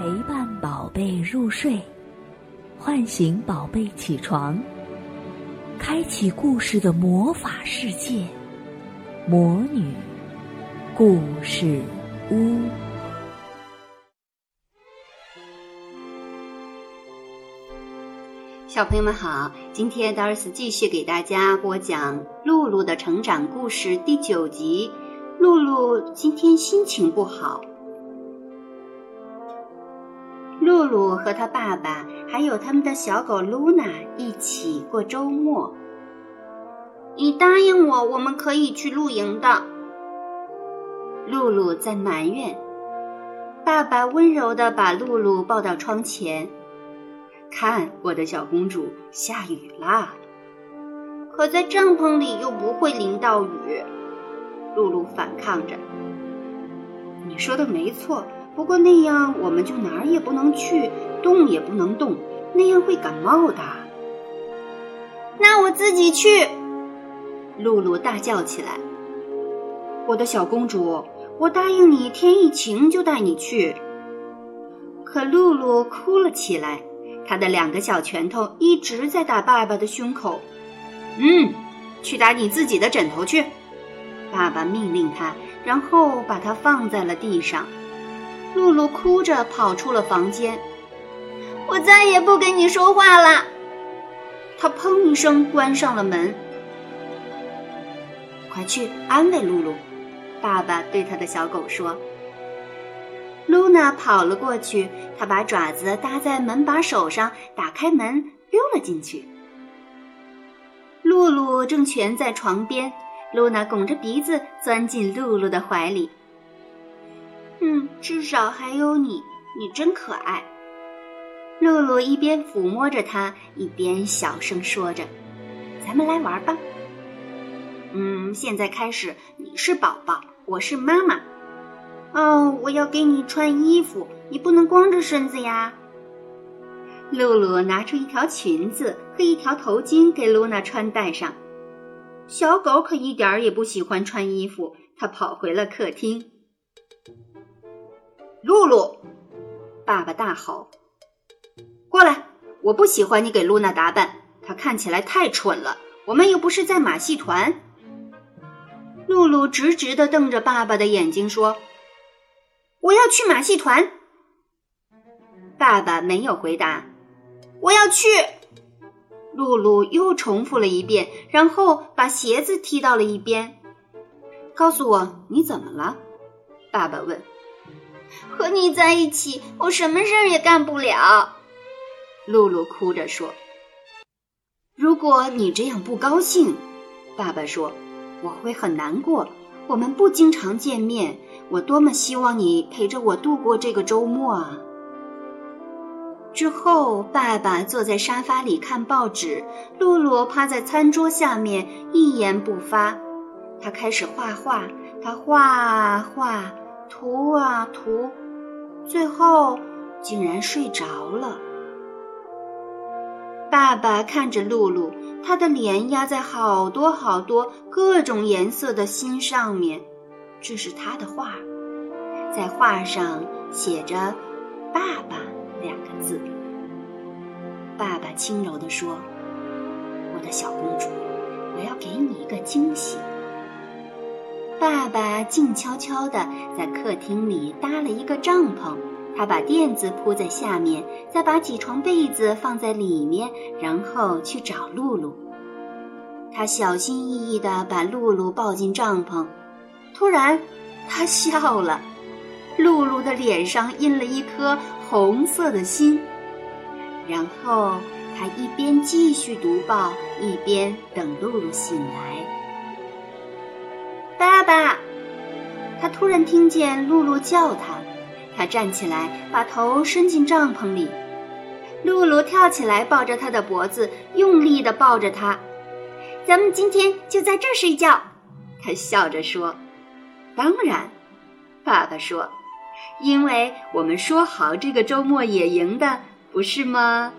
陪伴宝贝入睡，唤醒宝贝起床，开启故事的魔法世界——魔女故事屋。小朋友们好，今天达尔斯继续给大家播讲《露露的成长故事》第九集。露露今天心情不好。露露和她爸爸还有他们的小狗露娜一起过周末。你答应我，我们可以去露营的。露露在埋怨。爸爸温柔的把露露抱到窗前，看，我的小公主，下雨啦。可在帐篷里又不会淋到雨。露露反抗着：“你说的没错，不过那样我们就哪儿也不能去，动也不能动，那样会感冒的。”那我自己去！露露大叫起来：“我的小公主，我答应你，天一晴就带你去。”可露露哭了起来，她的两个小拳头一直在打爸爸的胸口。“嗯，去打你自己的枕头去。”爸爸命令他，然后把他放在了地上。露露哭着跑出了房间。我再也不跟你说话了。他砰一声关上了门。快去安慰露露，爸爸对他的小狗说。露娜跑了过去，她把爪子搭在门把手上，打开门溜了进去。露露正蜷在床边。露娜拱着鼻子钻进露露的怀里。嗯，至少还有你，你真可爱。露露一边抚摸着它，一边小声说着：“咱们来玩吧。”嗯，现在开始，你是宝宝，我是妈妈。哦，我要给你穿衣服，你不能光着身子呀。露露拿出一条裙子和一条头巾给露娜穿戴上。小狗可一点儿也不喜欢穿衣服，它跑回了客厅。露露，爸爸大吼：“过来！我不喜欢你给露娜打扮，她看起来太蠢了。我们又不是在马戏团。”露露直直的瞪着爸爸的眼睛说：“我要去马戏团。”爸爸没有回答。“我要去。”露露又重复了一遍，然后把鞋子踢到了一边。告诉我你怎么了？爸爸问。和你在一起，我什么事儿也干不了。露露哭着说。如果你这样不高兴，爸爸说，我会很难过。我们不经常见面，我多么希望你陪着我度过这个周末啊！之后，爸爸坐在沙发里看报纸，露露趴在餐桌下面一言不发。他开始画画，他画画，涂啊涂，最后竟然睡着了。爸爸看着露露，他的脸压在好多好多各种颜色的心上面。这是他的画，在画上写着“爸爸”。两个字。爸爸轻柔地说：“我的小公主，我要给你一个惊喜。”爸爸静悄悄地在客厅里搭了一个帐篷，他把垫子铺在下面，再把几床被子放在里面，然后去找露露。他小心翼翼地把露露抱进帐篷，突然，他笑了。露露的脸上印了一颗红色的心，然后他一边继续读报，一边等露露醒来。爸爸，他突然听见露露叫他，他站起来，把头伸进帐篷里。露露跳起来，抱着他的脖子，用力地抱着他。咱们今天就在这儿睡觉，他笑着说。当然，爸爸说。因为我们说好这个周末野营的，不是吗？